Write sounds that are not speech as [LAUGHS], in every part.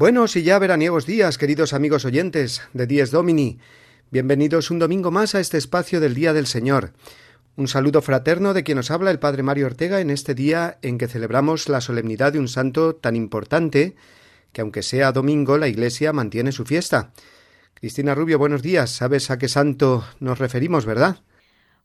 Buenos y ya veraniegos días, queridos amigos oyentes de Dies Domini. Bienvenidos un domingo más a este espacio del Día del Señor. Un saludo fraterno de quien nos habla el Padre Mario Ortega en este día en que celebramos la solemnidad de un santo tan importante que aunque sea domingo la Iglesia mantiene su fiesta. Cristina Rubio, buenos días. ¿Sabes a qué santo nos referimos, verdad?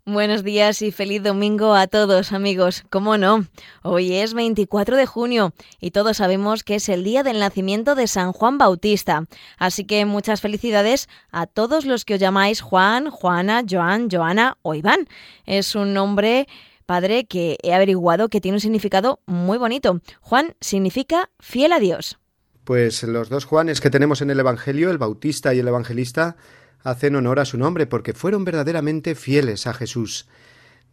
Buenos días y feliz domingo a todos amigos. ¿Cómo no? Hoy es 24 de junio y todos sabemos que es el día del nacimiento de San Juan Bautista. Así que muchas felicidades a todos los que os llamáis Juan, Juana, Joan, Joana o Iván. Es un nombre, padre, que he averiguado que tiene un significado muy bonito. Juan significa fiel a Dios. Pues los dos Juanes que tenemos en el Evangelio, el Bautista y el Evangelista, hacen honor a su nombre porque fueron verdaderamente fieles a Jesús.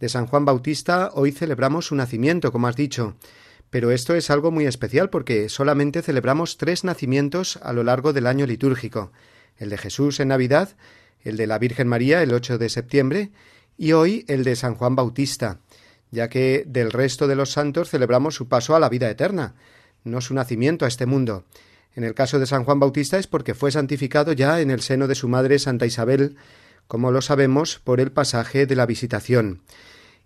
De San Juan Bautista hoy celebramos su nacimiento, como has dicho, pero esto es algo muy especial porque solamente celebramos tres nacimientos a lo largo del año litúrgico, el de Jesús en Navidad, el de la Virgen María el 8 de septiembre y hoy el de San Juan Bautista, ya que del resto de los santos celebramos su paso a la vida eterna, no su nacimiento a este mundo. En el caso de San Juan Bautista es porque fue santificado ya en el seno de su madre Santa Isabel, como lo sabemos por el pasaje de la visitación.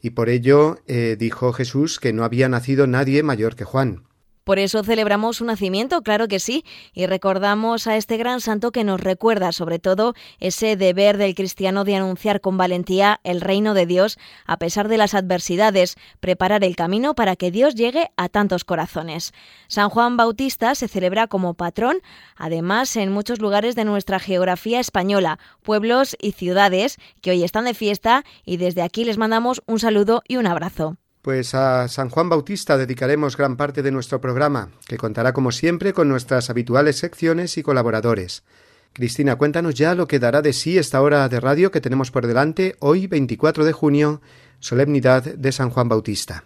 Y por ello eh, dijo Jesús que no había nacido nadie mayor que Juan. Por eso celebramos su nacimiento, claro que sí, y recordamos a este gran santo que nos recuerda sobre todo ese deber del cristiano de anunciar con valentía el reino de Dios a pesar de las adversidades, preparar el camino para que Dios llegue a tantos corazones. San Juan Bautista se celebra como patrón, además en muchos lugares de nuestra geografía española, pueblos y ciudades que hoy están de fiesta y desde aquí les mandamos un saludo y un abrazo. Pues a San Juan Bautista dedicaremos gran parte de nuestro programa, que contará como siempre con nuestras habituales secciones y colaboradores. Cristina, cuéntanos ya lo que dará de sí esta hora de radio que tenemos por delante hoy 24 de junio, solemnidad de San Juan Bautista.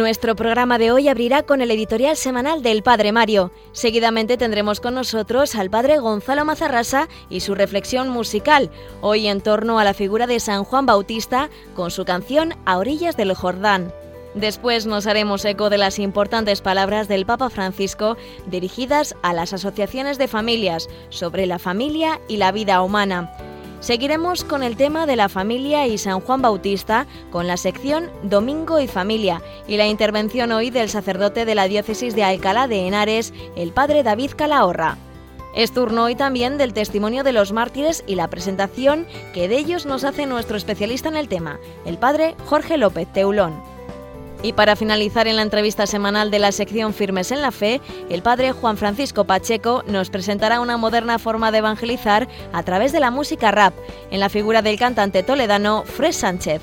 Nuestro programa de hoy abrirá con el editorial semanal del Padre Mario. Seguidamente tendremos con nosotros al Padre Gonzalo Mazarrasa y su reflexión musical, hoy en torno a la figura de San Juan Bautista con su canción A orillas del Jordán. Después nos haremos eco de las importantes palabras del Papa Francisco dirigidas a las asociaciones de familias sobre la familia y la vida humana. Seguiremos con el tema de la familia y San Juan Bautista con la sección Domingo y Familia y la intervención hoy del sacerdote de la diócesis de Alcalá de Henares, el padre David Calahorra. Es turno hoy también del testimonio de los mártires y la presentación que de ellos nos hace nuestro especialista en el tema, el padre Jorge López Teulón. Y para finalizar en la entrevista semanal de la sección Firmes en la Fe, el padre Juan Francisco Pacheco nos presentará una moderna forma de evangelizar a través de la música rap, en la figura del cantante toledano Fred Sánchez.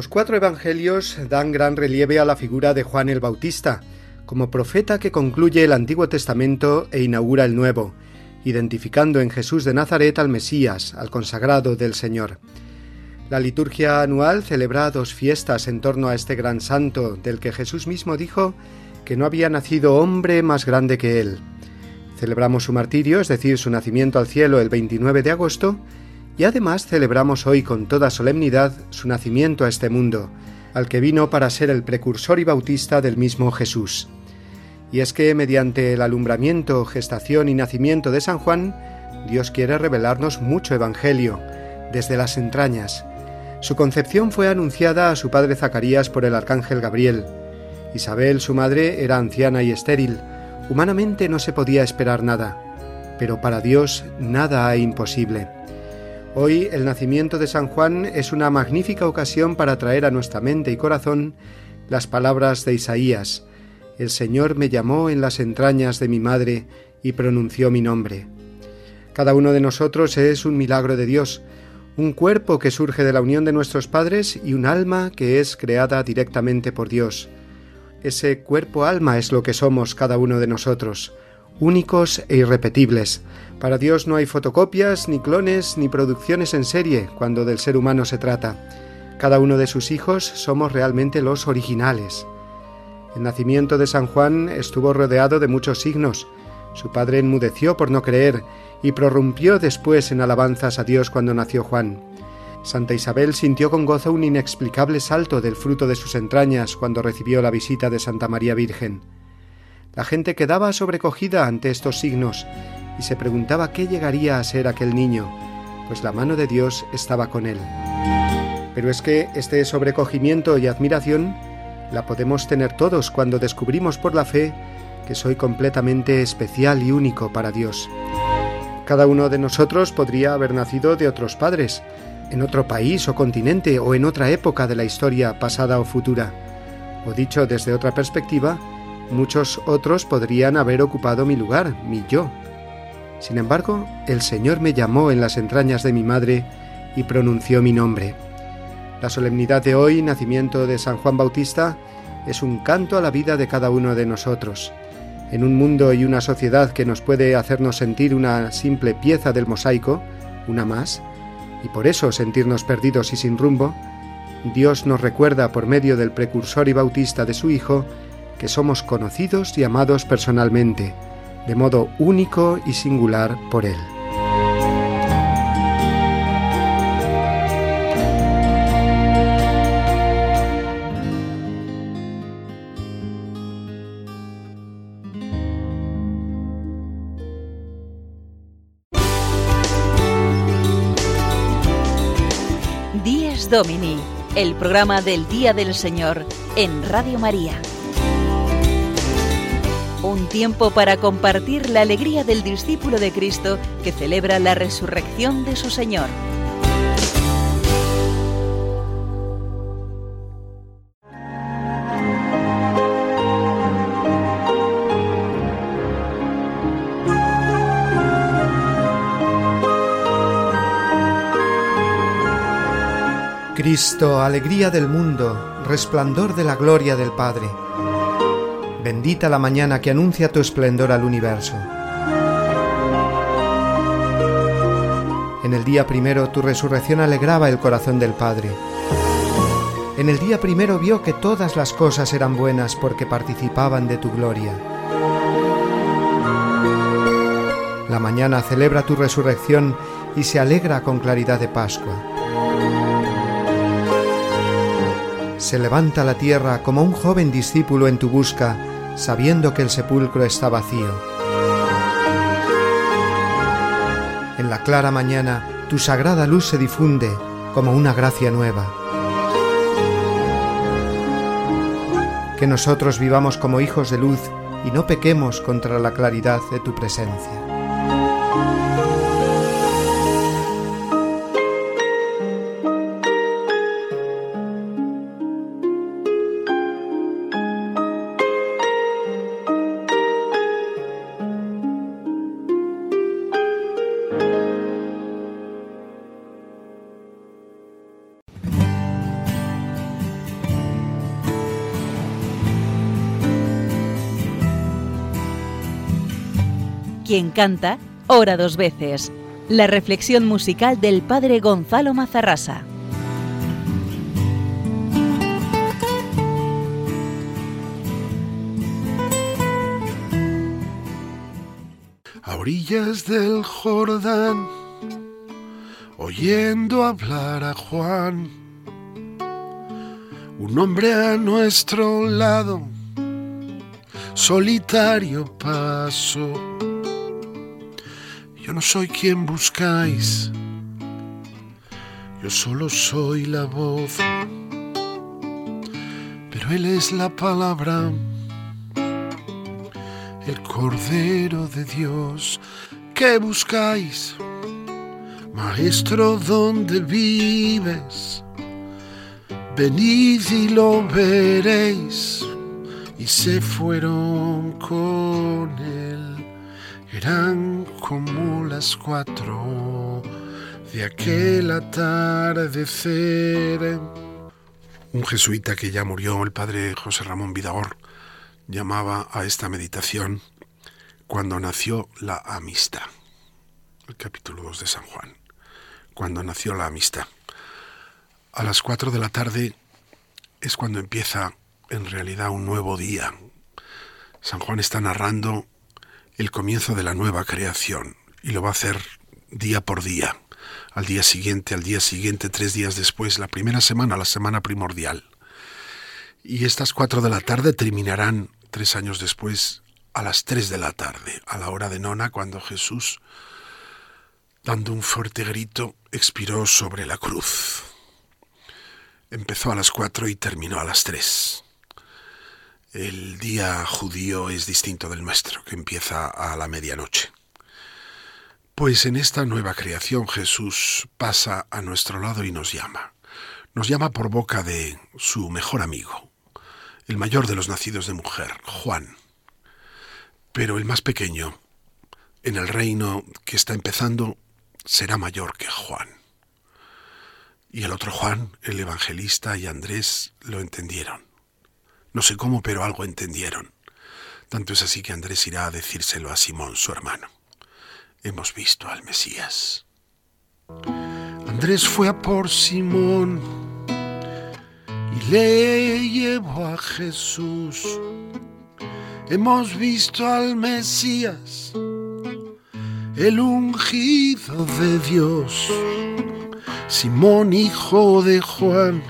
Los cuatro evangelios dan gran relieve a la figura de Juan el Bautista, como profeta que concluye el Antiguo Testamento e inaugura el Nuevo, identificando en Jesús de Nazaret al Mesías, al consagrado del Señor. La liturgia anual celebra dos fiestas en torno a este gran santo, del que Jesús mismo dijo que no había nacido hombre más grande que él. Celebramos su martirio, es decir, su nacimiento al cielo el 29 de agosto, y además celebramos hoy con toda solemnidad su nacimiento a este mundo, al que vino para ser el precursor y bautista del mismo Jesús. Y es que mediante el alumbramiento, gestación y nacimiento de San Juan, Dios quiere revelarnos mucho Evangelio, desde las entrañas. Su concepción fue anunciada a su padre Zacarías por el arcángel Gabriel. Isabel, su madre, era anciana y estéril. Humanamente no se podía esperar nada, pero para Dios nada hay imposible. Hoy el nacimiento de San Juan es una magnífica ocasión para traer a nuestra mente y corazón las palabras de Isaías. El Señor me llamó en las entrañas de mi madre y pronunció mi nombre. Cada uno de nosotros es un milagro de Dios, un cuerpo que surge de la unión de nuestros padres y un alma que es creada directamente por Dios. Ese cuerpo alma es lo que somos cada uno de nosotros, únicos e irrepetibles. Para Dios no hay fotocopias, ni clones, ni producciones en serie cuando del ser humano se trata. Cada uno de sus hijos somos realmente los originales. El nacimiento de San Juan estuvo rodeado de muchos signos. Su padre enmudeció por no creer y prorrumpió después en alabanzas a Dios cuando nació Juan. Santa Isabel sintió con gozo un inexplicable salto del fruto de sus entrañas cuando recibió la visita de Santa María Virgen. La gente quedaba sobrecogida ante estos signos y se preguntaba qué llegaría a ser aquel niño, pues la mano de Dios estaba con él. Pero es que este sobrecogimiento y admiración la podemos tener todos cuando descubrimos por la fe que soy completamente especial y único para Dios. Cada uno de nosotros podría haber nacido de otros padres, en otro país o continente o en otra época de la historia pasada o futura. O dicho desde otra perspectiva, Muchos otros podrían haber ocupado mi lugar, mi yo. Sin embargo, el Señor me llamó en las entrañas de mi madre y pronunció mi nombre. La solemnidad de hoy, nacimiento de San Juan Bautista, es un canto a la vida de cada uno de nosotros. En un mundo y una sociedad que nos puede hacernos sentir una simple pieza del mosaico, una más, y por eso sentirnos perdidos y sin rumbo, Dios nos recuerda por medio del precursor y bautista de su Hijo que somos conocidos y amados personalmente, de modo único y singular por Él. Díez Domini, el programa del Día del Señor en Radio María. Un tiempo para compartir la alegría del discípulo de Cristo que celebra la resurrección de su Señor. Cristo, alegría del mundo, resplandor de la gloria del Padre Bendita la mañana que anuncia tu esplendor al universo. En el día primero tu resurrección alegraba el corazón del Padre. En el día primero vio que todas las cosas eran buenas porque participaban de tu gloria. La mañana celebra tu resurrección y se alegra con claridad de Pascua. Se levanta la tierra como un joven discípulo en tu busca sabiendo que el sepulcro está vacío. En la clara mañana tu sagrada luz se difunde como una gracia nueva. Que nosotros vivamos como hijos de luz y no pequemos contra la claridad de tu presencia. Quien canta, ora dos veces. La reflexión musical del padre Gonzalo Mazarrasa. A orillas del Jordán, oyendo hablar a Juan, un hombre a nuestro lado solitario paso. Yo no soy quien buscáis, yo solo soy la voz, pero Él es la palabra, el Cordero de Dios que buscáis. Maestro, ¿dónde vives? Venid y lo veréis. Y se fueron con él. Eran como las cuatro de aquel atardecer. Un jesuita que ya murió, el padre José Ramón Vidagor, llamaba a esta meditación cuando nació la amistad. El capítulo 2 de San Juan. Cuando nació la amistad. A las 4 de la tarde es cuando empieza en realidad un nuevo día. San Juan está narrando el comienzo de la nueva creación y lo va a hacer día por día, al día siguiente, al día siguiente, tres días después, la primera semana, la semana primordial. Y estas cuatro de la tarde terminarán tres años después a las tres de la tarde, a la hora de nona, cuando Jesús, dando un fuerte grito, expiró sobre la cruz. Empezó a las cuatro y terminó a las tres. El día judío es distinto del nuestro, que empieza a la medianoche. Pues en esta nueva creación Jesús pasa a nuestro lado y nos llama. Nos llama por boca de su mejor amigo, el mayor de los nacidos de mujer, Juan. Pero el más pequeño, en el reino que está empezando, será mayor que Juan. Y el otro Juan, el evangelista y Andrés lo entendieron. No sé cómo, pero algo entendieron. Tanto es así que Andrés irá a decírselo a Simón, su hermano. Hemos visto al Mesías. Andrés fue a por Simón y le llevó a Jesús. Hemos visto al Mesías, el ungido de Dios. Simón, hijo de Juan,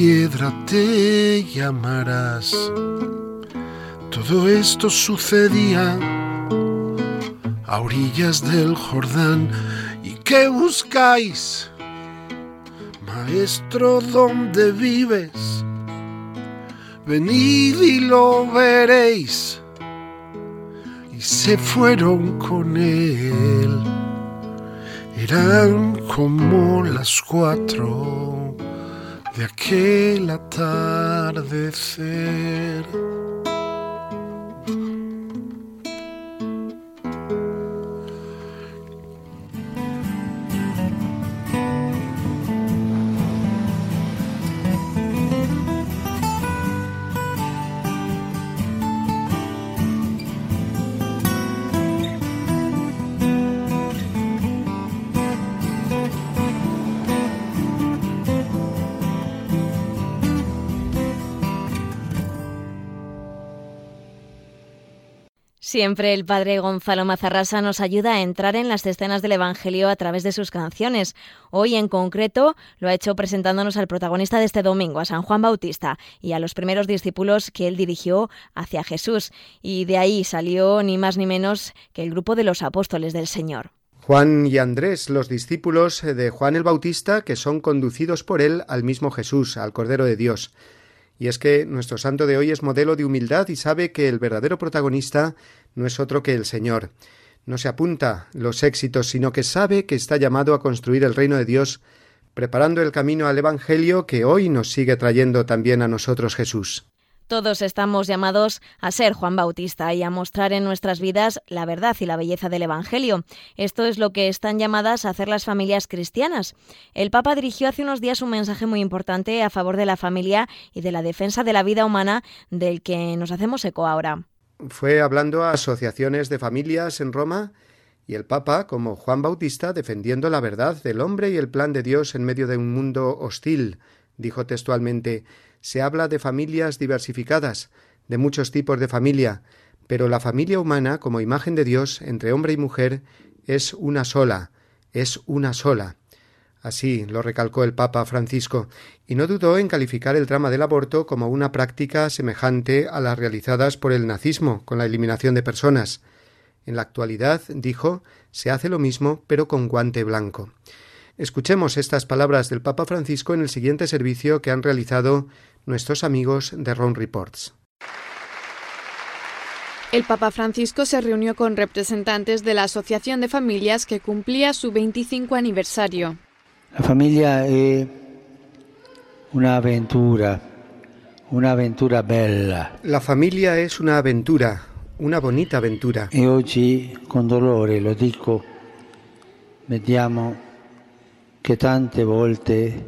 piedra te llamarás. Todo esto sucedía a orillas del Jordán. ¿Y qué buscáis? Maestro, ¿dónde vives? Venid y lo veréis. Y se fueron con él eran como las cuatro de aquel atardecer. Siempre el padre Gonzalo Mazarrasa nos ayuda a entrar en las escenas del Evangelio a través de sus canciones. Hoy en concreto lo ha hecho presentándonos al protagonista de este domingo, a San Juan Bautista, y a los primeros discípulos que él dirigió hacia Jesús. Y de ahí salió ni más ni menos que el grupo de los apóstoles del Señor. Juan y Andrés, los discípulos de Juan el Bautista, que son conducidos por él al mismo Jesús, al Cordero de Dios. Y es que nuestro santo de hoy es modelo de humildad y sabe que el verdadero protagonista no es otro que el Señor. No se apunta los éxitos, sino que sabe que está llamado a construir el reino de Dios, preparando el camino al Evangelio que hoy nos sigue trayendo también a nosotros Jesús. Todos estamos llamados a ser Juan Bautista y a mostrar en nuestras vidas la verdad y la belleza del Evangelio. Esto es lo que están llamadas a hacer las familias cristianas. El Papa dirigió hace unos días un mensaje muy importante a favor de la familia y de la defensa de la vida humana del que nos hacemos eco ahora fue hablando a asociaciones de familias en Roma y el Papa, como Juan Bautista, defendiendo la verdad del hombre y el plan de Dios en medio de un mundo hostil, dijo textualmente se habla de familias diversificadas, de muchos tipos de familia, pero la familia humana, como imagen de Dios entre hombre y mujer, es una sola, es una sola. Así lo recalcó el Papa Francisco, y no dudó en calificar el drama del aborto como una práctica semejante a las realizadas por el nazismo, con la eliminación de personas. En la actualidad, dijo, se hace lo mismo, pero con guante blanco. Escuchemos estas palabras del Papa Francisco en el siguiente servicio que han realizado nuestros amigos de Ron Reports. El Papa Francisco se reunió con representantes de la Asociación de Familias que cumplía su 25 aniversario. La familia es una aventura, una aventura bella. La familia es una aventura, una bonita aventura. Y hoy, con dolore, lo dico, vediamo que tante volte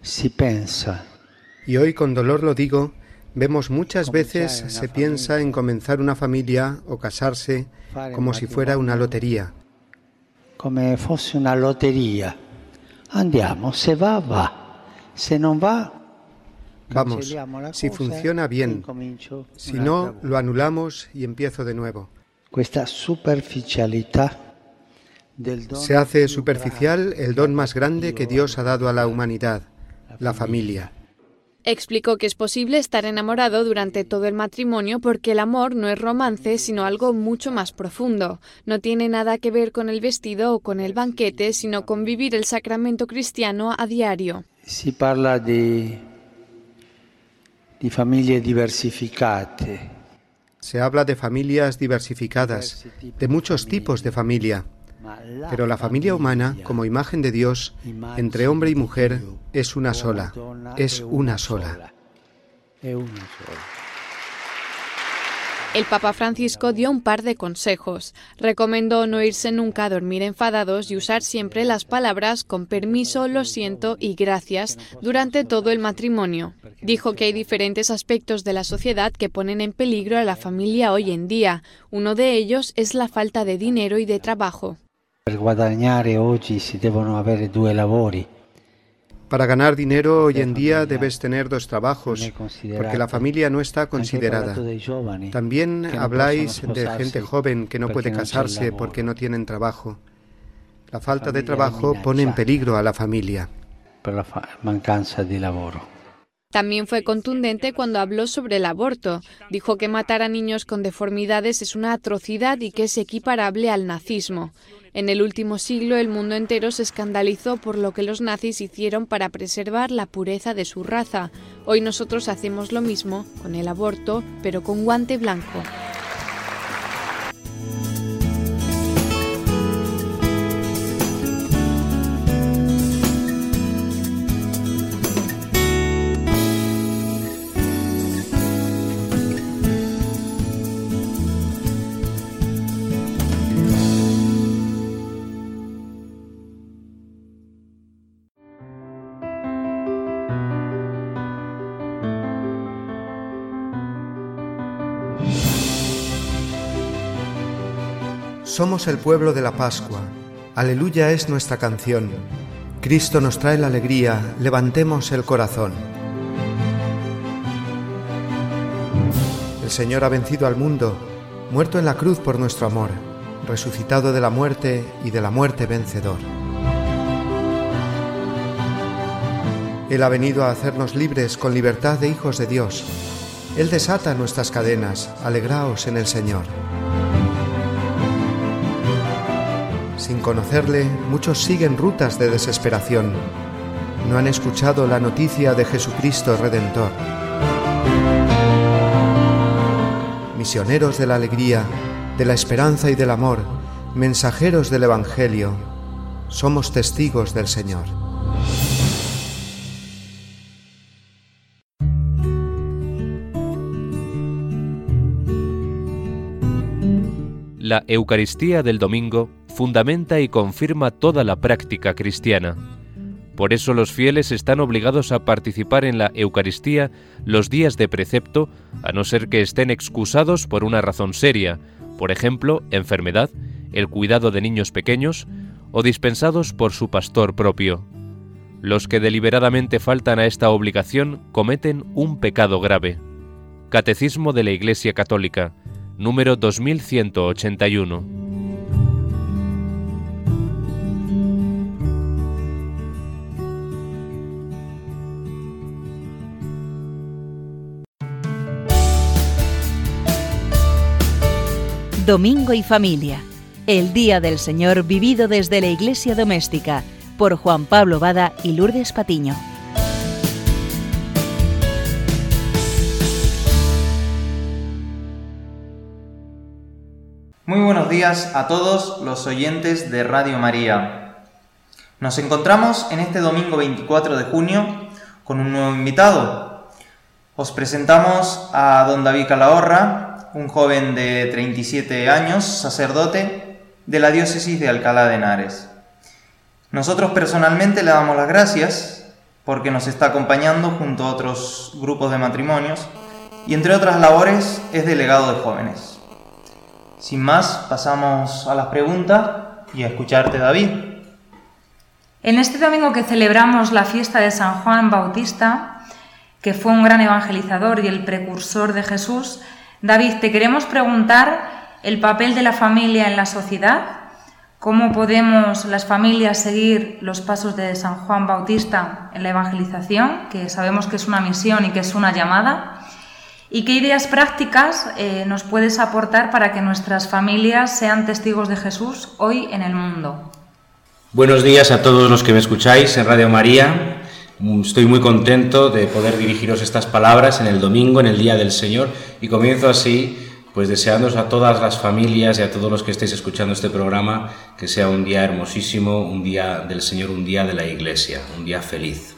si pensa. Y hoy con dolor lo digo, vemos muchas veces se piensa en comenzar una familia o casarse como si fuera una lotería. Como fosse una lotería. Andiamo, se va, va. Se non va, Vamos, si funciona bien, si no, lo anulamos y empiezo de nuevo. Se hace superficial el don más grande que Dios ha dado a la humanidad, la familia. Explicó que es posible estar enamorado durante todo el matrimonio porque el amor no es romance, sino algo mucho más profundo. No tiene nada que ver con el vestido o con el banquete, sino con vivir el sacramento cristiano a diario. si parla diversificate. Se habla de familias diversificadas, de muchos tipos de familia, pero la familia humana, como imagen de Dios, entre hombre y mujer, es una sola, es una sola. El Papa Francisco dio un par de consejos. Recomendó no irse nunca a dormir enfadados y usar siempre las palabras con permiso, lo siento y gracias durante todo el matrimonio. Dijo que hay diferentes aspectos de la sociedad que ponen en peligro a la familia hoy en día. Uno de ellos es la falta de dinero y de trabajo. Per guadagnare oggi si devono avere due lavori. Para ganar dinero hoy en día debes tener dos trabajos, porque la familia no está considerada. También habláis de gente joven que no puede casarse porque no tienen trabajo. La falta de trabajo pone en peligro a la familia. También fue contundente cuando habló sobre el aborto. Dijo que matar a niños con deformidades es una atrocidad y que es equiparable al nazismo. En el último siglo el mundo entero se escandalizó por lo que los nazis hicieron para preservar la pureza de su raza. Hoy nosotros hacemos lo mismo con el aborto, pero con guante blanco. Somos el pueblo de la Pascua. Aleluya es nuestra canción. Cristo nos trae la alegría, levantemos el corazón. El Señor ha vencido al mundo, muerto en la cruz por nuestro amor, resucitado de la muerte y de la muerte vencedor. Él ha venido a hacernos libres con libertad de hijos de Dios. Él desata nuestras cadenas, alegraos en el Señor. Sin conocerle, muchos siguen rutas de desesperación. No han escuchado la noticia de Jesucristo Redentor. Misioneros de la alegría, de la esperanza y del amor, mensajeros del Evangelio, somos testigos del Señor. La Eucaristía del domingo fundamenta y confirma toda la práctica cristiana. Por eso los fieles están obligados a participar en la Eucaristía los días de precepto, a no ser que estén excusados por una razón seria, por ejemplo, enfermedad, el cuidado de niños pequeños o dispensados por su pastor propio. Los que deliberadamente faltan a esta obligación cometen un pecado grave. Catecismo de la Iglesia Católica, número 2181. Domingo y Familia, el Día del Señor vivido desde la Iglesia Doméstica, por Juan Pablo Bada y Lourdes Patiño. Muy buenos días a todos los oyentes de Radio María. Nos encontramos en este domingo 24 de junio con un nuevo invitado. Os presentamos a don David Calahorra, un joven de 37 años, sacerdote de la diócesis de Alcalá de Henares. Nosotros personalmente le damos las gracias porque nos está acompañando junto a otros grupos de matrimonios y entre otras labores es delegado de jóvenes. Sin más, pasamos a las preguntas y a escucharte David. En este domingo que celebramos la fiesta de San Juan Bautista, que fue un gran evangelizador y el precursor de Jesús, David, te queremos preguntar el papel de la familia en la sociedad cómo podemos las familias seguir los pasos de San Juan Bautista en la evangelización, que sabemos que es una misión y que es una llamada, y qué ideas prácticas eh, nos puedes aportar para que nuestras familias sean testigos de Jesús hoy en el mundo. Buenos días a todos los que me escucháis en Radio María. Estoy muy contento de poder dirigiros estas palabras en el domingo, en el Día del Señor, y comienzo así pues deseándoos a todas las familias y a todos los que estéis escuchando este programa que sea un día hermosísimo, un día del Señor, un día de la Iglesia, un día feliz.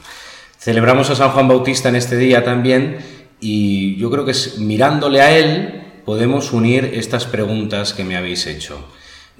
Celebramos a San Juan Bautista en este día también y yo creo que mirándole a él podemos unir estas preguntas que me habéis hecho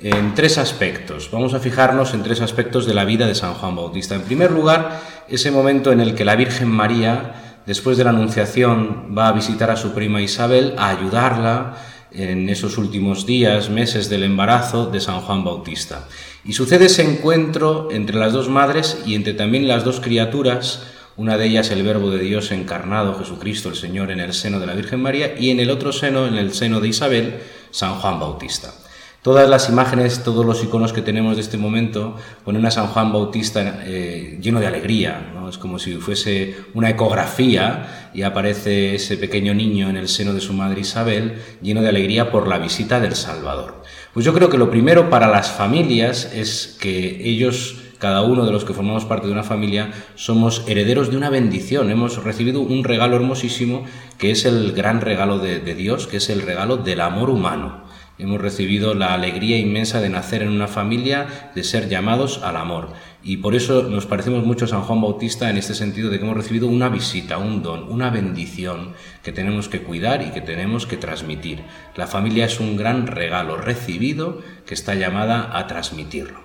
en tres aspectos. Vamos a fijarnos en tres aspectos de la vida de San Juan Bautista. En primer lugar, ese momento en el que la Virgen María después de la Anunciación, va a visitar a su prima Isabel, a ayudarla en esos últimos días, meses del embarazo de San Juan Bautista. Y sucede ese encuentro entre las dos madres y entre también las dos criaturas, una de ellas el Verbo de Dios encarnado, Jesucristo el Señor, en el seno de la Virgen María, y en el otro seno, en el seno de Isabel, San Juan Bautista. Todas las imágenes, todos los iconos que tenemos de este momento ponen a San Juan Bautista eh, lleno de alegría, es como si fuese una ecografía y aparece ese pequeño niño en el seno de su madre Isabel lleno de alegría por la visita del Salvador. Pues yo creo que lo primero para las familias es que ellos cada uno de los que formamos parte de una familia somos herederos de una bendición. Hemos recibido un regalo hermosísimo que es el gran regalo de Dios, que es el regalo del amor humano. Hemos recibido la alegría inmensa de nacer en una familia, de ser llamados al amor. Y por eso nos parecemos mucho a San Juan Bautista en este sentido de que hemos recibido una visita, un don, una bendición que tenemos que cuidar y que tenemos que transmitir. La familia es un gran regalo recibido que está llamada a transmitirlo.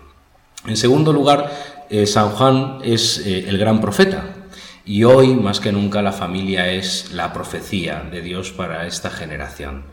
En segundo lugar, eh, San Juan es eh, el gran profeta. Y hoy, más que nunca, la familia es la profecía de Dios para esta generación.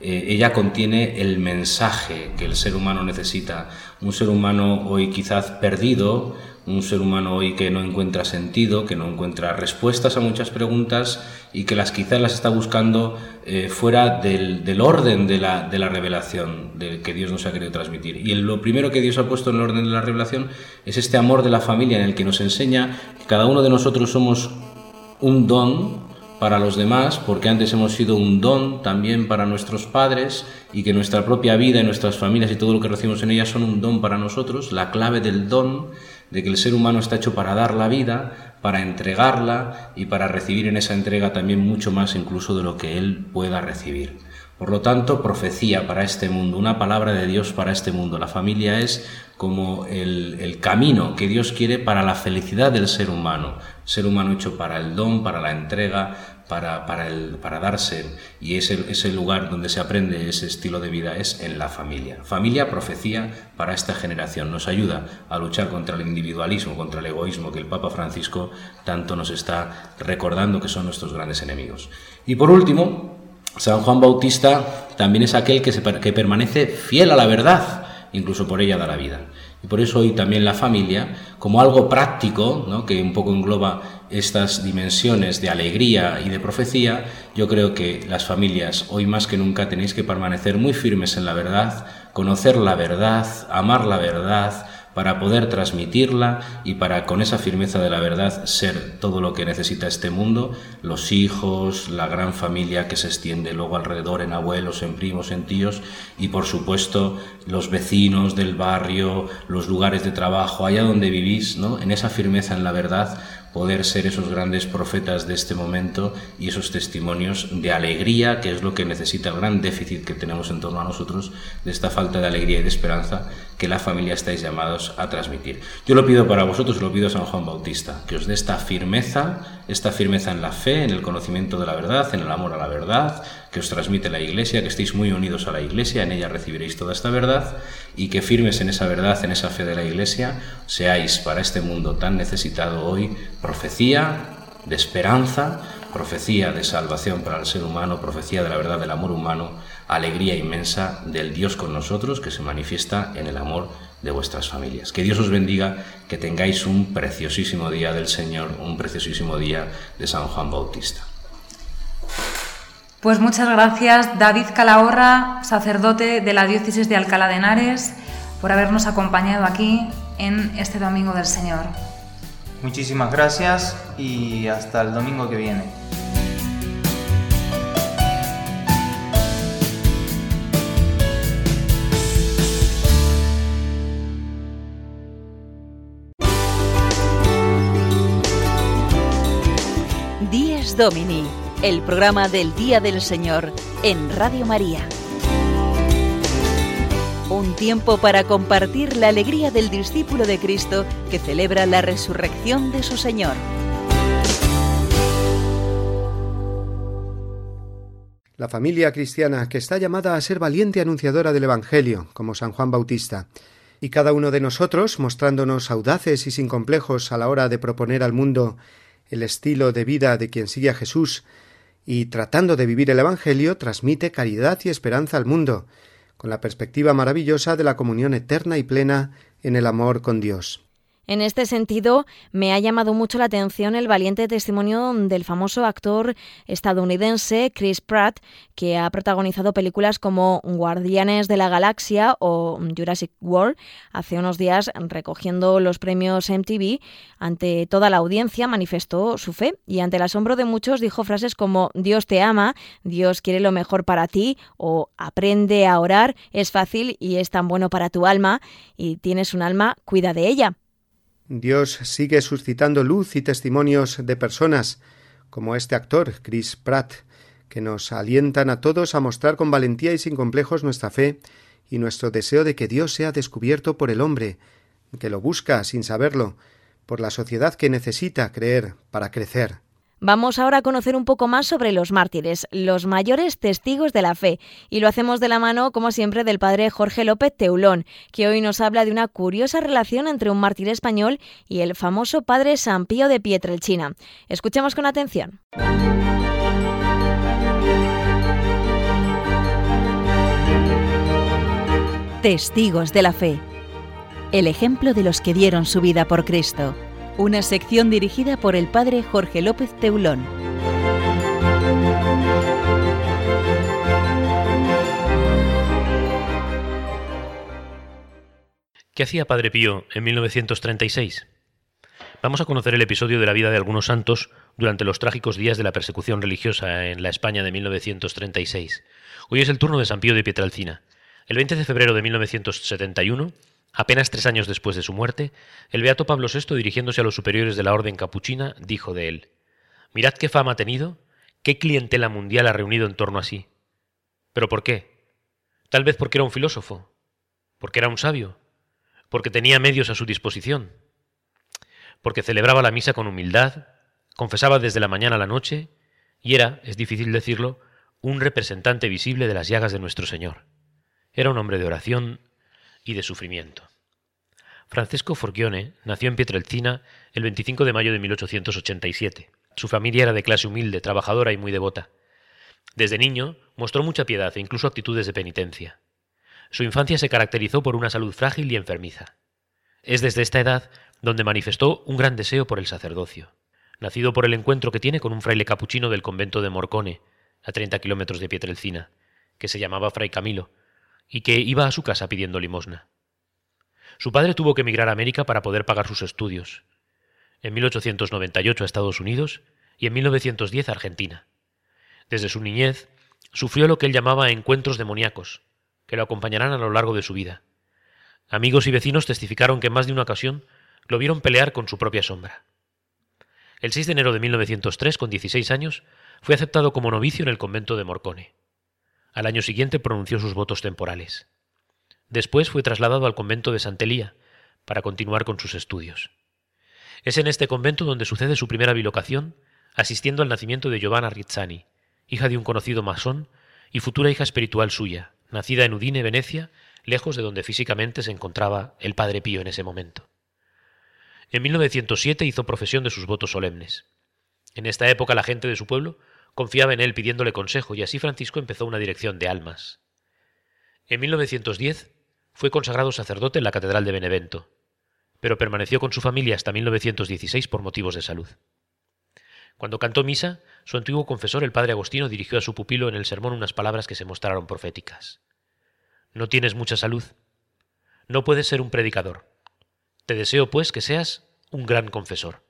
Eh, ella contiene el mensaje que el ser humano necesita. Un ser humano hoy quizás perdido, un ser humano hoy que no encuentra sentido, que no encuentra respuestas a muchas preguntas y que las quizás las está buscando eh, fuera del, orden de la, revelación de que Dios nos ha querido transmitir. Y lo primero que Dios ha puesto en el orden de la revelación es este amor de la familia en el que nos enseña que cada uno de nosotros somos un don para los demás, porque antes hemos sido un don también para nuestros padres y que nuestra propia vida y nuestras familias y todo lo que recibimos en ellas son un don para nosotros, la clave del don, de que el ser humano está hecho para dar la vida, para entregarla y para recibir en esa entrega también mucho más incluso de lo que él pueda recibir. Por lo tanto, profecía para este mundo, una palabra de Dios para este mundo. La familia es como el, camino que Dios quiere para la felicidad del ser humano. Ser humano hecho para el don, para la entrega, para, para, el, para darse. Y ese, ese lugar donde se aprende ese estilo de vida es en la familia. Familia, profecía para esta generación. Nos ayuda a luchar contra el individualismo, contra el egoísmo que el Papa Francisco tanto nos está recordando que son nuestros grandes enemigos. Y por último, San Juan Bautista también es aquel que, permanece fiel a la verdad, incluso por ella da la vida. Y por eso hoy también la familia, como algo práctico, que un poco engloba estas dimensiones de alegría y de profecía, yo creo que las familias hoy más que nunca tenéis que permanecer muy firmes en la verdad, conocer la verdad, amar la verdad, para poder transmitirla y para con esa firmeza de la verdad ser todo lo que necesita este mundo, los hijos, la gran familia que se extiende luego alrededor en abuelos, en primos, en tíos y por supuesto los vecinos del barrio, los lugares de trabajo, allá donde vivís, ¿no? En esa firmeza en la verdad poder ser esos grandes profetas de este momento y esos testimonios de alegría, que es lo que necesita el gran déficit que tenemos en torno a nosotros, de esta falta de alegría y de esperanza que la familia estáis llamados a transmitir. Yo lo pido para vosotros, lo pido a San Juan Bautista, que os dé esta firmeza, esta firmeza en la fe, en el conocimiento de la verdad, en el amor a la verdad, que os transmite la Iglesia, que estéis muy unidos a la Iglesia, en ella recibiréis toda esta verdad y que firmes en esa verdad, en esa fe de la Iglesia, seáis para este mundo tan necesitado hoy profecía de esperanza, profecía de salvación para el ser humano, profecía de la verdad del amor humano, alegría inmensa del Dios con nosotros que se manifiesta en el amor de vuestras familias. Que Dios os bendiga, que tengáis un preciosísimo día del Señor, un preciosísimo día de San Juan Bautista. Pues muchas gracias David Calahorra, sacerdote de la diócesis de Alcalá de Henares, por habernos acompañado aquí en este Domingo del Señor. Muchísimas gracias y hasta el domingo que viene. Domini el programa del Día del Señor en Radio María. Un tiempo para compartir la alegría del discípulo de Cristo que celebra la resurrección de su Señor. La familia cristiana que está llamada a ser valiente anunciadora del Evangelio, como San Juan Bautista, y cada uno de nosotros mostrándonos audaces y sin complejos a la hora de proponer al mundo el estilo de vida de quien sigue a Jesús y tratando de vivir el Evangelio transmite caridad y esperanza al mundo, con la perspectiva maravillosa de la comunión eterna y plena en el amor con Dios. En este sentido, me ha llamado mucho la atención el valiente testimonio del famoso actor estadounidense Chris Pratt, que ha protagonizado películas como Guardianes de la Galaxia o Jurassic World. Hace unos días, recogiendo los premios MTV, ante toda la audiencia manifestó su fe y ante el asombro de muchos dijo frases como Dios te ama, Dios quiere lo mejor para ti o aprende a orar, es fácil y es tan bueno para tu alma y tienes un alma, cuida de ella. Dios sigue suscitando luz y testimonios de personas como este actor, Chris Pratt, que nos alientan a todos a mostrar con valentía y sin complejos nuestra fe y nuestro deseo de que Dios sea descubierto por el hombre, que lo busca sin saberlo, por la sociedad que necesita creer para crecer. Vamos ahora a conocer un poco más sobre los mártires, los mayores testigos de la fe, y lo hacemos de la mano, como siempre, del padre Jorge López Teulón, que hoy nos habla de una curiosa relación entre un mártir español y el famoso padre San Pío de Pietrelcina. Escuchemos con atención. Testigos de la fe. El ejemplo de los que dieron su vida por Cristo una sección dirigida por el padre Jorge López Teulón. ¿Qué hacía Padre Pío en 1936? Vamos a conocer el episodio de la vida de algunos santos durante los trágicos días de la persecución religiosa en la España de 1936. Hoy es el turno de San Pío de Pietralcina. El 20 de febrero de 1971, Apenas tres años después de su muerte, el beato Pablo VI, dirigiéndose a los superiores de la orden capuchina, dijo de él, Mirad qué fama ha tenido, qué clientela mundial ha reunido en torno a sí. ¿Pero por qué? Tal vez porque era un filósofo, porque era un sabio, porque tenía medios a su disposición, porque celebraba la misa con humildad, confesaba desde la mañana a la noche, y era, es difícil decirlo, un representante visible de las llagas de nuestro Señor. Era un hombre de oración, y de sufrimiento. Francesco Forgione nació en Pietrelcina el 25 de mayo de 1887. Su familia era de clase humilde, trabajadora y muy devota. Desde niño mostró mucha piedad e incluso actitudes de penitencia. Su infancia se caracterizó por una salud frágil y enfermiza. Es desde esta edad donde manifestó un gran deseo por el sacerdocio, nacido por el encuentro que tiene con un fraile capuchino del convento de Morcone, a 30 kilómetros de Pietrelcina, que se llamaba Fray Camilo, y que iba a su casa pidiendo limosna. Su padre tuvo que emigrar a América para poder pagar sus estudios. En 1898 a Estados Unidos y en 1910 a Argentina. Desde su niñez sufrió lo que él llamaba encuentros demoníacos, que lo acompañarán a lo largo de su vida. Amigos y vecinos testificaron que en más de una ocasión lo vieron pelear con su propia sombra. El 6 de enero de 1903, con 16 años, fue aceptado como novicio en el convento de Morcone. Al año siguiente pronunció sus votos temporales. Después fue trasladado al convento de Santelía para continuar con sus estudios. Es en este convento donde sucede su primera bilocación, asistiendo al nacimiento de Giovanna Rizzani, hija de un conocido masón y futura hija espiritual suya, nacida en Udine, Venecia, lejos de donde físicamente se encontraba el Padre Pío en ese momento. En 1907 hizo profesión de sus votos solemnes. En esta época la gente de su pueblo confiaba en él pidiéndole consejo y así Francisco empezó una dirección de almas. En 1910 fue consagrado sacerdote en la Catedral de Benevento, pero permaneció con su familia hasta 1916 por motivos de salud. Cuando cantó misa, su antiguo confesor, el padre Agostino, dirigió a su pupilo en el sermón unas palabras que se mostraron proféticas. No tienes mucha salud. No puedes ser un predicador. Te deseo, pues, que seas un gran confesor.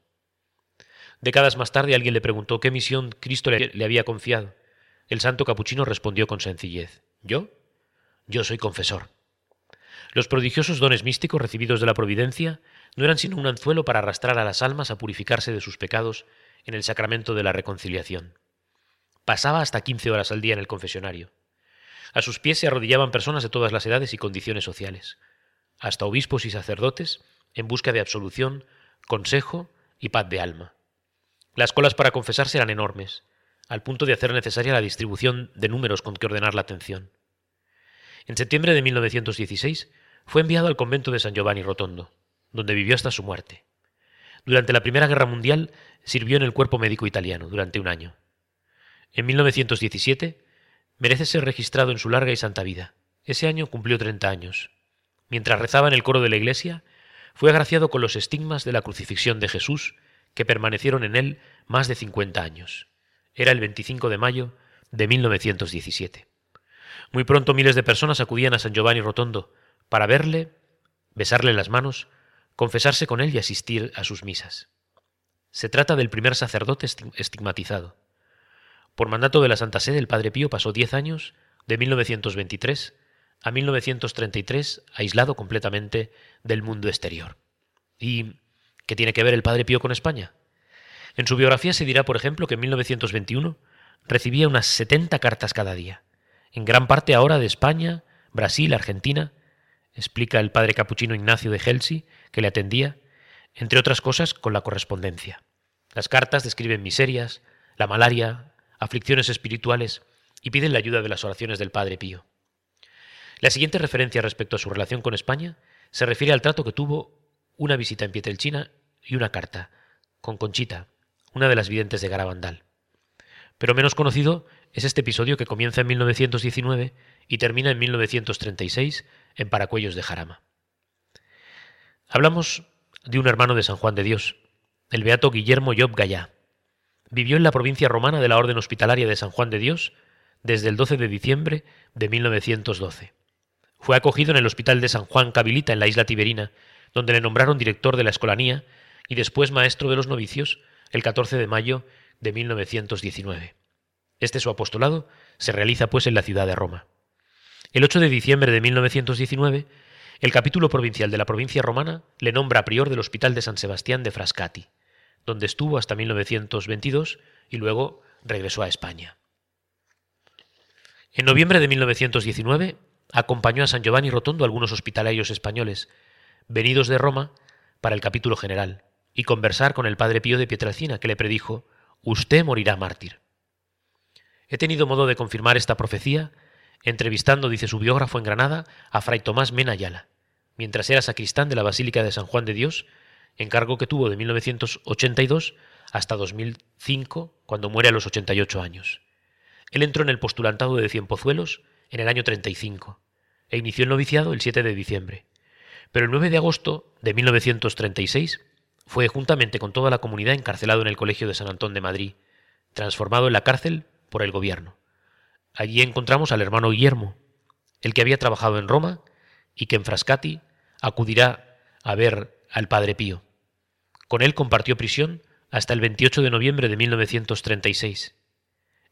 Décadas más tarde alguien le preguntó qué misión Cristo le, había confiado. El santo capuchino respondió con sencillez. ¿Yo? Yo soy confesor. Los prodigiosos dones místicos recibidos de la providencia no eran sino un anzuelo para arrastrar a las almas a purificarse de sus pecados en el sacramento de la reconciliación. Pasaba hasta quince horas al día en el confesionario. A sus pies se arrodillaban personas de todas las edades y condiciones sociales, hasta obispos y sacerdotes en busca de absolución, consejo y paz de alma. Las colas para confesarse eran enormes, al punto de hacer necesaria la distribución de números con que ordenar la atención. En septiembre de 1916 fue enviado al convento de San Giovanni Rotondo, donde vivió hasta su muerte. Durante la Primera Guerra Mundial sirvió en el cuerpo médico italiano durante un año. En 1917 merece ser registrado en su larga y santa vida. Ese año cumplió 30 años. Mientras rezaba en el coro de la iglesia, fue agraciado con los estigmas de la crucifixión de Jesús, que permanecieron en él más de 50 años. Era el 25 de mayo de 1917. Muy pronto miles de personas acudían a San Giovanni Rotondo para verle, besarle las manos, confesarse con él y asistir a sus misas. Se trata del primer sacerdote estigmatizado. Por mandato de la Santa Sede, el Padre Pío pasó diez años, de 1923 a 1933, aislado completamente del mundo exterior. ¿Y qué tiene que ver el Padre Pío con España? En su biografía se dirá, por ejemplo, que en 1921 recibía unas 70 cartas cada día, en gran parte ahora de España, Brasil, Argentina, explica el padre capuchino Ignacio de Helsi, que le atendía, entre otras cosas con la correspondencia. Las cartas describen miserias, la malaria, aflicciones espirituales y piden la ayuda de las oraciones del Padre Pío. La siguiente referencia respecto a su relación con España se refiere al trato que tuvo una visita en Pietrelchina y una carta, con Conchita, una de las videntes de Garabandal. Pero menos conocido es este episodio que comienza en 1919 y termina en 1936 en Paracuellos de Jarama. Hablamos de un hermano de San Juan de Dios, el beato Guillermo Job Gallá. Vivió en la provincia romana de la Orden Hospitalaria de San Juan de Dios desde el 12 de diciembre de 1912. Fue acogido en el Hospital de San Juan Cabilita en la isla Tiberina, donde le nombraron director de la escolanía y después maestro de los novicios el 14 de mayo de 1919. Este su apostolado se realiza pues en la ciudad de Roma. El 8 de diciembre de 1919, el capítulo provincial de la provincia romana le nombra prior del Hospital de San Sebastián de Frascati, donde estuvo hasta 1922 y luego regresó a España. En noviembre de 1919 acompañó a San Giovanni Rotondo algunos hospitalarios españoles, venidos de Roma para el capítulo general, y conversar con el padre Pío de Pietrelcina, que le predijo, Usted morirá mártir. He tenido modo de confirmar esta profecía entrevistando, dice su biógrafo en Granada, a Fray Tomás Menayala, mientras era sacristán de la Basílica de San Juan de Dios, encargo que tuvo de 1982 hasta 2005, cuando muere a los 88 años. Él entró en el postulantado de Cienpozuelos en el año 35 e inició el noviciado el 7 de diciembre. Pero el 9 de agosto de 1936 fue juntamente con toda la comunidad encarcelado en el Colegio de San Antón de Madrid, transformado en la cárcel por el gobierno. Allí encontramos al hermano Guillermo, el que había trabajado en Roma y que en Frascati acudirá a ver al Padre Pío. Con él compartió prisión hasta el 28 de noviembre de 1936.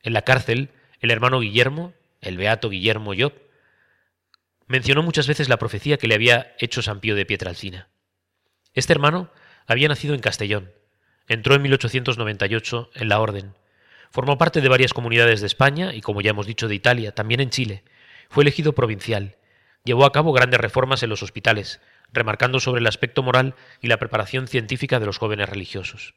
En la cárcel, el hermano Guillermo, el beato Guillermo Job, mencionó muchas veces la profecía que le había hecho San Pío de Pietralcina. Este hermano había nacido en Castellón, entró en 1898 en la Orden, formó parte de varias comunidades de España y, como ya hemos dicho, de Italia, también en Chile, fue elegido provincial, llevó a cabo grandes reformas en los hospitales, remarcando sobre el aspecto moral y la preparación científica de los jóvenes religiosos.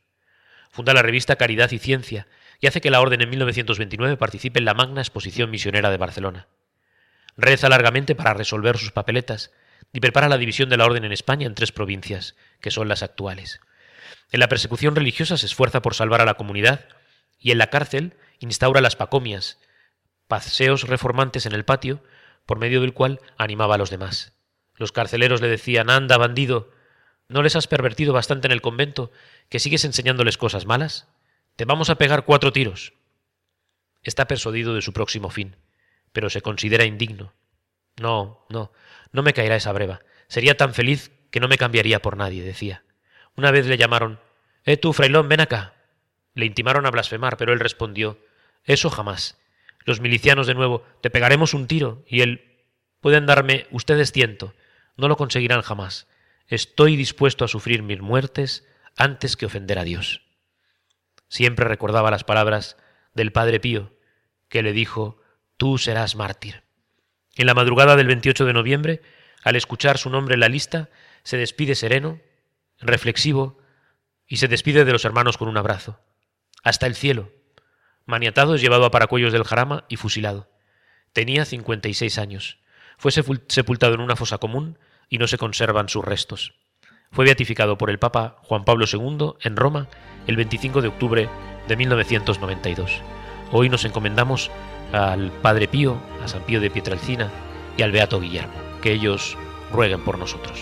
Funda la revista Caridad y Ciencia y hace que la Orden en 1929 participe en la magna exposición misionera de Barcelona. Reza largamente para resolver sus papeletas y prepara la división de la Orden en España en tres provincias, que son las actuales. En la persecución religiosa se esfuerza por salvar a la comunidad y en la cárcel instaura las pacomias, paseos reformantes en el patio, por medio del cual animaba a los demás. Los carceleros le decían, anda, bandido, ¿no les has pervertido bastante en el convento que sigues enseñándoles cosas malas? Te vamos a pegar cuatro tiros. Está persuadido de su próximo fin, pero se considera indigno. No, no, no me caerá esa breva. Sería tan feliz que no me cambiaría por nadie, decía. Una vez le llamaron, Eh tú, frailón, ven acá. Le intimaron a blasfemar, pero él respondió, Eso jamás. Los milicianos de nuevo, te pegaremos un tiro, y él, pueden darme ustedes ciento, no lo conseguirán jamás. Estoy dispuesto a sufrir mil muertes antes que ofender a Dios. Siempre recordaba las palabras del Padre Pío, que le dijo, Tú serás mártir. En la madrugada del 28 de noviembre, al escuchar su nombre en la lista, se despide sereno, reflexivo, y se despide de los hermanos con un abrazo. Hasta el cielo. Maniatado es llevado a Paracuellos del Jarama y fusilado. Tenía 56 años. Fue sepultado en una fosa común y no se conservan sus restos. Fue beatificado por el Papa Juan Pablo II en Roma el 25 de octubre de 1992. Hoy nos encomendamos al Padre Pío, a San Pío de Pietralcina y al Beato Guillermo. Que ellos rueguen por nosotros.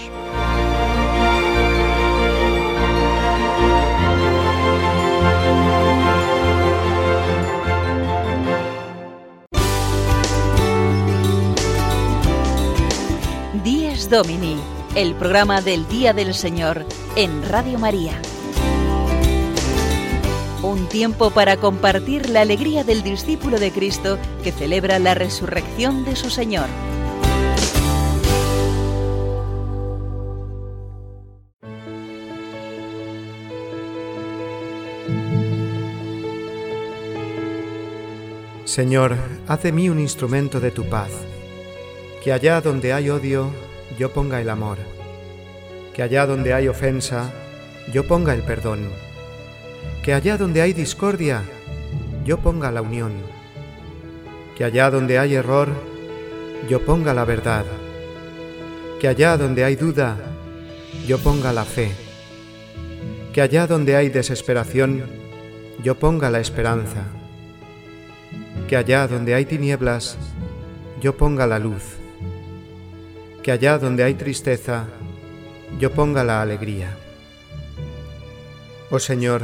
Díez Domini, el programa del Día del Señor en Radio María. Un tiempo para compartir la alegría del discípulo de Cristo que celebra la resurrección de su Señor. Señor, haz de mí un instrumento de tu paz, que allá donde hay odio, yo ponga el amor, que allá donde hay ofensa, yo ponga el perdón, que allá donde hay discordia, yo ponga la unión, que allá donde hay error, yo ponga la verdad, que allá donde hay duda, yo ponga la fe, que allá donde hay desesperación, yo ponga la esperanza, que allá donde hay tinieblas, yo ponga la luz, que allá donde hay tristeza, yo ponga la alegría. Oh Señor,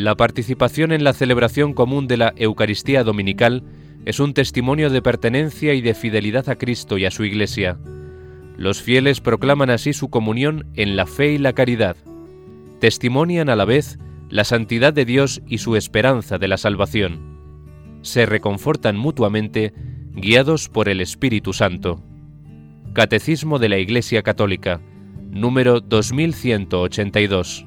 La participación en la celebración común de la Eucaristía Dominical es un testimonio de pertenencia y de fidelidad a Cristo y a su Iglesia. Los fieles proclaman así su comunión en la fe y la caridad. Testimonian a la vez la santidad de Dios y su esperanza de la salvación. Se reconfortan mutuamente, guiados por el Espíritu Santo. Catecismo de la Iglesia Católica, número 2182.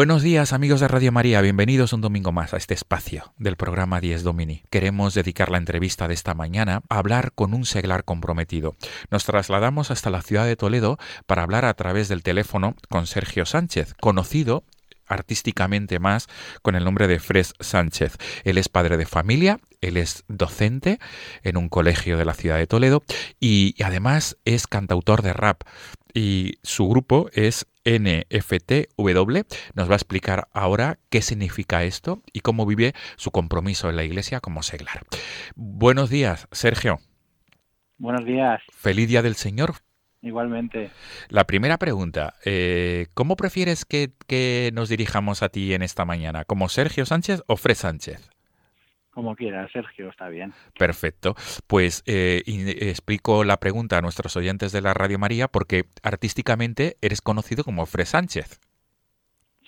Buenos días amigos de Radio María, bienvenidos un domingo más a este espacio del programa 10 Domini. Queremos dedicar la entrevista de esta mañana a hablar con un seglar comprometido. Nos trasladamos hasta la ciudad de Toledo para hablar a través del teléfono con Sergio Sánchez, conocido artísticamente más con el nombre de Fres Sánchez. Él es padre de familia, él es docente en un colegio de la ciudad de Toledo y además es cantautor de rap y su grupo es NFTW. Nos va a explicar ahora qué significa esto y cómo vive su compromiso en la iglesia como seglar. Buenos días, Sergio. Buenos días. Feliz Día del Señor. Igualmente. La primera pregunta, eh, ¿cómo prefieres que, que, nos dirijamos a ti en esta mañana? ¿Como Sergio Sánchez o Fred Sánchez? Como quiera, Sergio, está bien. Perfecto. Pues eh, explico la pregunta a nuestros oyentes de la Radio María porque artísticamente eres conocido como Fred Sánchez.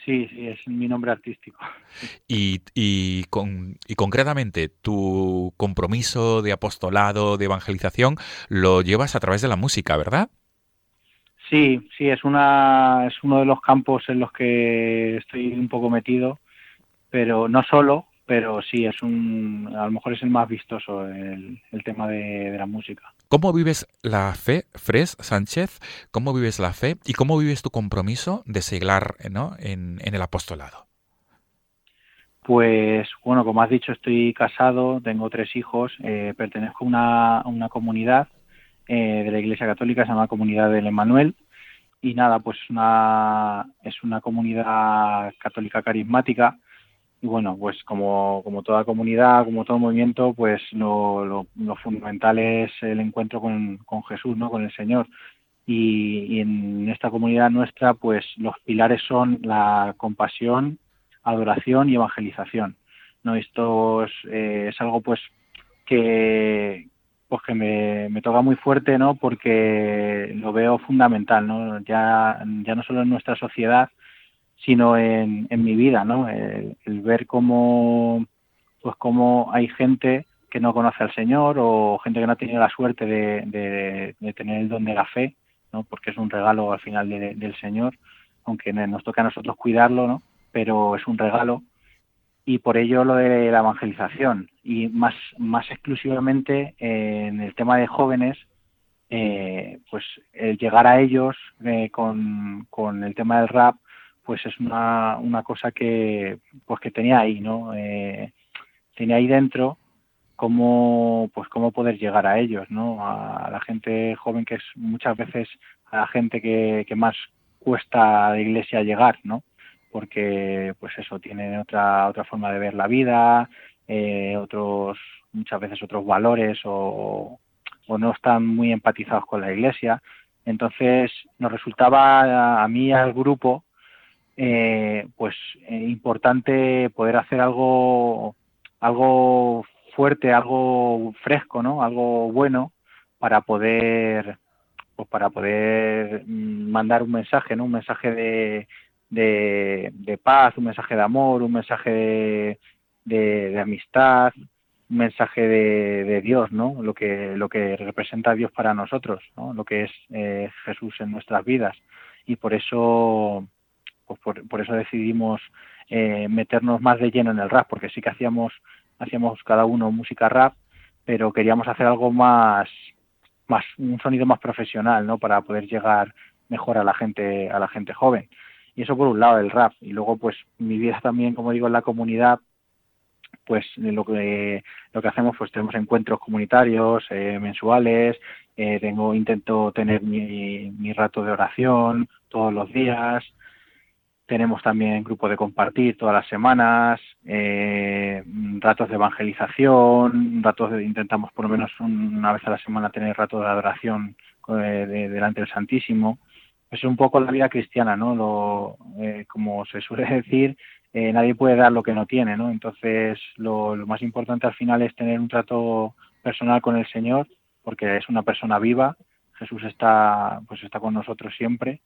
Sí, sí, es mi nombre artístico. Y, y, con, y concretamente, tu compromiso de apostolado, de evangelización, lo llevas a través de la música, ¿verdad? Sí, sí, es, una, es uno de los campos en los que estoy un poco metido, pero no solo, pero sí, es un, a lo mejor es el más vistoso el, tema de, la música. ¿Cómo vives la fe, Fres Sánchez? ¿Cómo vives la fe y cómo vives tu compromiso de seglar ¿no? en, el apostolado? Pues bueno, como has dicho, estoy casado, tengo tres hijos, eh, pertenezco a una, comunidad eh, de la Iglesia Católica, se llama Comunidad del Emanuel, y nada, pues una, es una comunidad católica carismática y bueno, pues como, como toda comunidad, como todo movimiento, pues lo, lo, fundamental es el encuentro con, con, Jesús, ¿no? Con el Señor. Y, en esta comunidad nuestra, pues los pilares son la compasión, adoración y evangelización. ¿no? Esto es, eh, es algo pues que, pues que me, me, toca muy fuerte, ¿no? Porque lo veo fundamental, ¿no? Ya, ya no solo en nuestra sociedad, sino en, en mi vida, ¿no? El, ver cómo, pues cómo hay gente que no conoce al Señor o gente que no ha tenido la suerte de, de, tener el don de la fe, ¿no? Porque es un regalo al final del Señor, aunque nos toca a nosotros cuidarlo, ¿no? Pero es un regalo y por ello lo de la evangelización y más más exclusivamente en el tema de jóvenes eh, pues el llegar a ellos eh, con, con el tema del rap pues es una, una cosa que pues que tenía ahí no eh, tenía ahí dentro cómo pues cómo poder llegar a ellos no a la gente joven que es muchas veces a la gente que, que más cuesta a la iglesia llegar no porque pues eso tiene otra otra forma de ver la vida eh, otros muchas veces otros valores o, o no están muy empatizados con la iglesia. Entonces nos resultaba a mí al grupo eh, pues eh, importante poder hacer algo algo fuerte algo fresco no algo bueno para poder pues para poder mm, mandar un mensaje no un mensaje de, de, paz un mensaje de amor un mensaje de, amistad un mensaje de, Dios no lo que lo que representa Dios para nosotros ¿no? lo que es eh, Jesús en nuestras vidas. Y por eso pues por, eso decidimos eh, meternos más de lleno en el rap, porque sí que hacíamos, hacíamos cada uno música rap, pero queríamos hacer algo más, más, un sonido más profesional, ¿no? Para poder llegar mejor a la gente, a la gente joven. Y eso por un lado el rap. Y luego, pues, mi vida también, como digo, en la comunidad, pues lo que lo que hacemos pues tenemos encuentros comunitarios eh, mensuales eh, tengo intento tener mi, mi rato de oración todos los días tenemos también grupo de compartir todas las semanas, eh, ratos de evangelización, ratos de, intentamos por lo menos una vez a la semana tener ratos de adoración eh, delante del Santísimo. Es un poco la vida cristiana, ¿no? Lo, eh, como se suele [LAUGHS] decir, nadie puede dar lo que no tiene, ¿no? Entonces, lo, lo más importante al final es tener un trato personal con el Señor, porque es una persona viva. Jesús está, pues está con nosotros siempre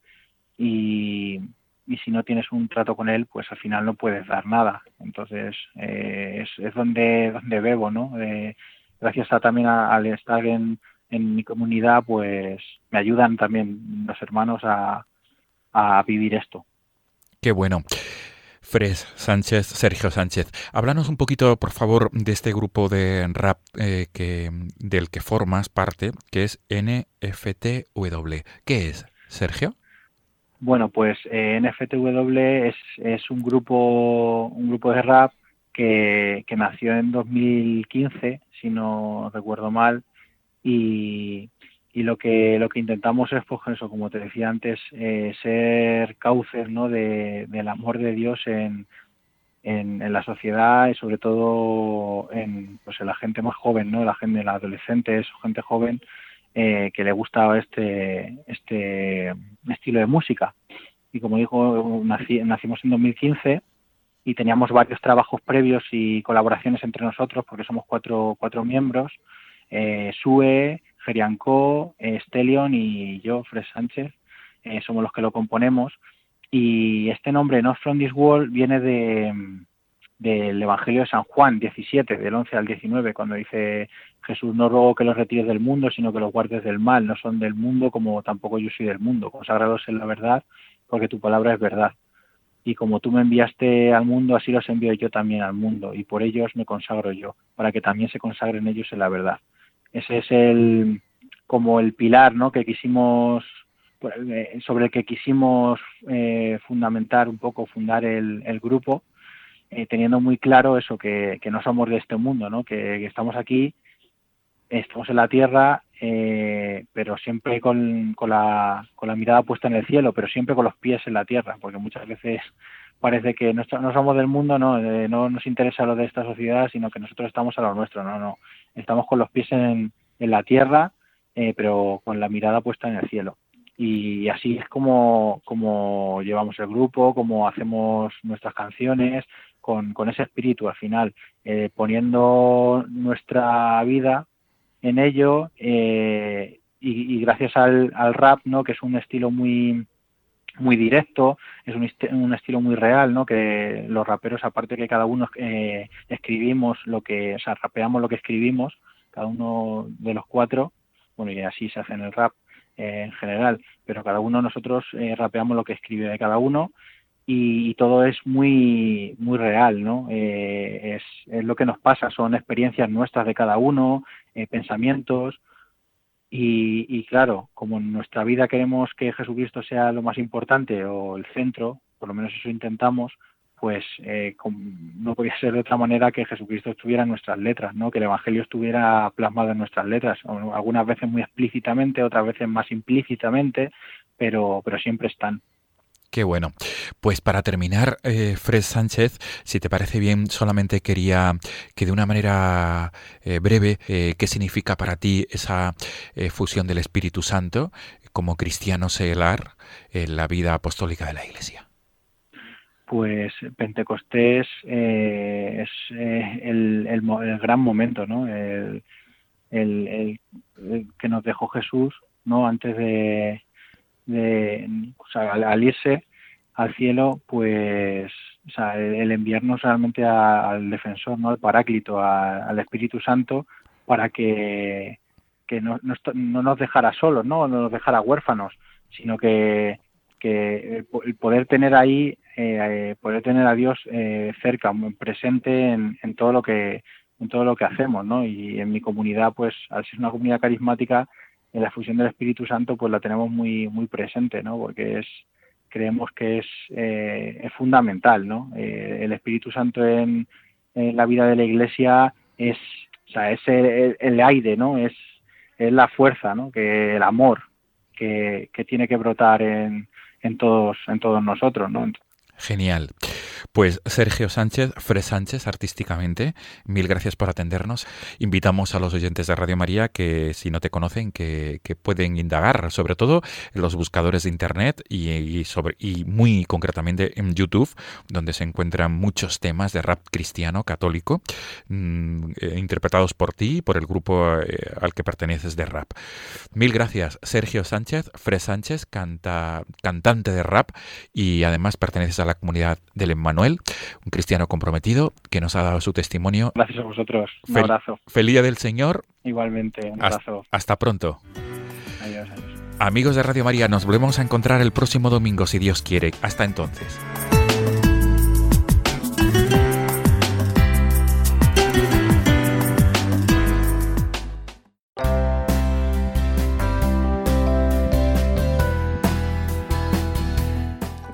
y, y si no tienes un trato con él, pues al final no puedes dar nada. Entonces eh, es, es, donde, donde bebo, ¿no? gracias a, también al estar en, en mi comunidad, pues me ayudan también los hermanos a, a vivir esto. Qué bueno. Fres Sánchez, Sergio Sánchez, háblanos un poquito, por favor, de este grupo de rap eh, que, del que formas parte, que es NFTW. ¿Qué es, Sergio? Bueno, pues eh, NFTW es, es, un grupo un grupo de rap que, que nació en 2015, si no recuerdo mal, y, y lo que lo que intentamos es pues eso como te decía antes eh, ser cauces no de, del amor de Dios en, en, la sociedad y sobre todo en pues en la gente más joven no la gente la adolescentes o gente joven eh, que le gusta este este estilo de música y como dijo nacimos en 2015 y teníamos varios trabajos previos y colaboraciones entre nosotros porque somos cuatro cuatro miembros eh, Sue Ferianco, Stelion y yo, Fred Sánchez, eh, somos los que lo componemos. Y este nombre, Not From This World, viene de, del Evangelio de San Juan 17, del 11 al 19, cuando dice Jesús, no ruego que los retires del mundo, sino que los guardes del mal, no son del mundo como tampoco yo soy del mundo, consagrados en la verdad, porque tu palabra es verdad. Y como tú me enviaste al mundo, así los envío yo también al mundo, y por ellos me consagro yo, para que también se consagren ellos en la verdad. Ese es el como el pilar ¿no? que quisimos eh, sobre el que quisimos eh, fundamentar un poco, fundar el, grupo, eh, teniendo muy claro eso, que, que, no somos de este mundo, ¿no? que, estamos aquí, estamos en la tierra, pero siempre con, con, la, con la mirada puesta en el cielo, pero siempre con los pies en la tierra, porque muchas veces parece que no, no somos del mundo, no, no nos interesa lo de esta sociedad, sino que nosotros estamos a lo nuestro, no, no, estamos con los pies en, en la tierra, eh, pero con la mirada puesta en el cielo. Y así es como, como llevamos el grupo, como hacemos nuestras canciones, con, con ese espíritu al final, eh, poniendo nuestra vida en ello eh, y, y, gracias al, al rap, ¿no? que es un estilo muy muy directo, es un, un, estilo muy real, ¿no? Que los raperos, aparte que cada uno eh, escribimos lo que, o sea, rapeamos lo que escribimos, cada uno de los cuatro, bueno, y así se hace en el rap eh, en general, pero cada uno de nosotros eh, rapeamos lo que escribe de cada uno y, todo es muy muy real, ¿no? es, es, lo que nos pasa, son experiencias nuestras de cada uno, pensamientos, y, claro, como en nuestra vida queremos que Jesucristo sea lo más importante o el centro, por lo menos eso intentamos, pues eh, no podía ser de otra manera que Jesucristo estuviera en nuestras letras, ¿no? que el Evangelio estuviera plasmado en nuestras letras, algunas veces muy explícitamente, otras veces más implícitamente, pero, pero siempre están. Qué bueno. Pues para terminar, eh, Fred Sánchez, si te parece bien, solamente quería que de una manera eh, breve, eh, ¿qué significa para ti esa eh, fusión del Espíritu Santo como cristiano seglar en la vida apostólica de la Iglesia? Pues Pentecostés es el, el, gran momento, ¿no? El, que nos dejó Jesús, ¿no? Antes de, de o sea, al, irse al cielo, pues o sea, el, enviarnos realmente al defensor, ¿no? al paráclito, al Espíritu Santo, para que, que no, no, nos dejara solos, ¿no? no nos dejara huérfanos, sino que, que el poder tener ahí, eh, poder tener a Dios eh, cerca, presente en, en, todo lo que en todo lo que hacemos, ¿no? Y en mi comunidad, pues, al ser una comunidad carismática, en la fusión del Espíritu Santo pues la tenemos muy muy presente no porque es creemos que es, eh, es fundamental no eh, el Espíritu Santo en, la vida de la Iglesia es o sea es el, aire no es es la fuerza no que el amor que, que tiene que brotar en, en todos en todos nosotros no Genial. Pues Sergio Sánchez, Fred Sánchez, artísticamente, mil gracias por atendernos. Invitamos a los oyentes de Radio María que, si no te conocen, que, pueden indagar, sobre todo en los buscadores de Internet y, sobre, y muy concretamente en YouTube, donde se encuentran muchos temas de rap cristiano católico, mm, eh, interpretados por ti y por el grupo eh, al que perteneces de rap. Mil gracias, Sergio Sánchez, Fred Sánchez, canta, cantante de rap y además perteneces a la comunidad del Emmanuel un cristiano comprometido que nos ha dado su testimonio. Gracias a vosotros. Un abrazo. Feliz día del Señor. Igualmente, un abrazo. Hasta, pronto. Adiós, adiós. Amigos de Radio María, nos volvemos a encontrar el próximo domingo, si Dios quiere. Hasta entonces.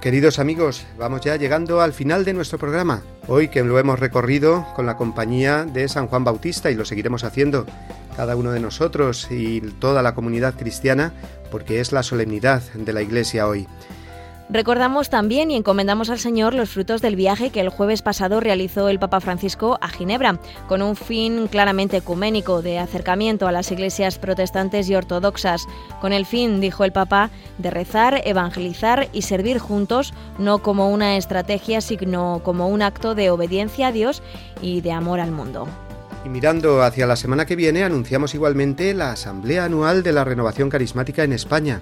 Queridos amigos, vamos ya llegando al final de nuestro programa. Hoy que lo hemos recorrido con la compañía de San Juan Bautista y lo seguiremos haciendo cada uno de nosotros y toda la comunidad cristiana porque es la solemnidad de la Iglesia hoy. Recordamos también y encomendamos al Señor los frutos del viaje que el jueves pasado realizó el Papa Francisco a Ginebra, con un fin claramente ecuménico de acercamiento a las iglesias protestantes y ortodoxas, con el fin, dijo el Papa, de rezar, evangelizar y servir juntos, no como una estrategia, sino como un acto de obediencia a Dios y de amor al mundo. Y mirando hacia la semana que viene, anunciamos igualmente la Asamblea Anual de la Renovación Carismática en España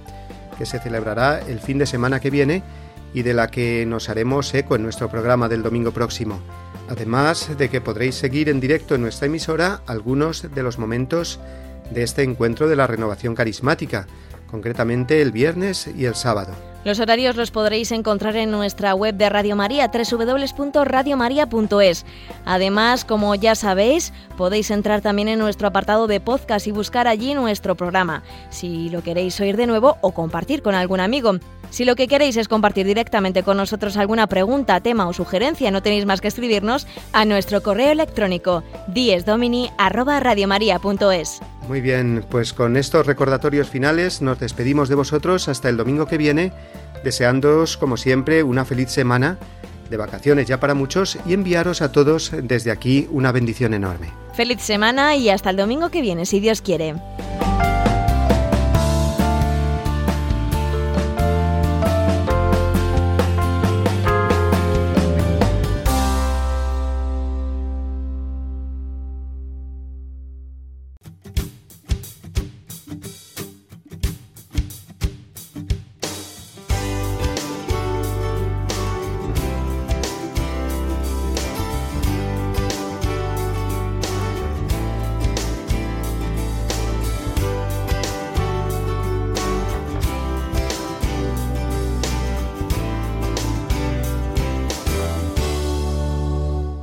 que se celebrará el fin de semana que viene y de la que nos haremos eco en nuestro programa del domingo próximo. Además de que podréis seguir en directo en nuestra emisora algunos de los momentos de este encuentro de la renovación carismática, concretamente el viernes y el sábado. Los horarios los podréis encontrar en nuestra web de Radio María, www.radiomaria.es. Además, como ya sabéis, podéis entrar también en nuestro apartado de podcast y buscar allí nuestro programa, si lo queréis oír de nuevo o compartir con algún amigo. Si lo que queréis es compartir directamente con nosotros alguna pregunta, tema o sugerencia, no tenéis más que escribirnos a nuestro correo electrónico diesdomini@radiomaria.es. Muy bien, pues con estos recordatorios finales nos despedimos de vosotros hasta el domingo que viene, deseándoos como siempre una feliz semana de vacaciones ya para muchos y enviaros a todos desde aquí una bendición enorme. Feliz semana y hasta el domingo que viene, si Dios quiere.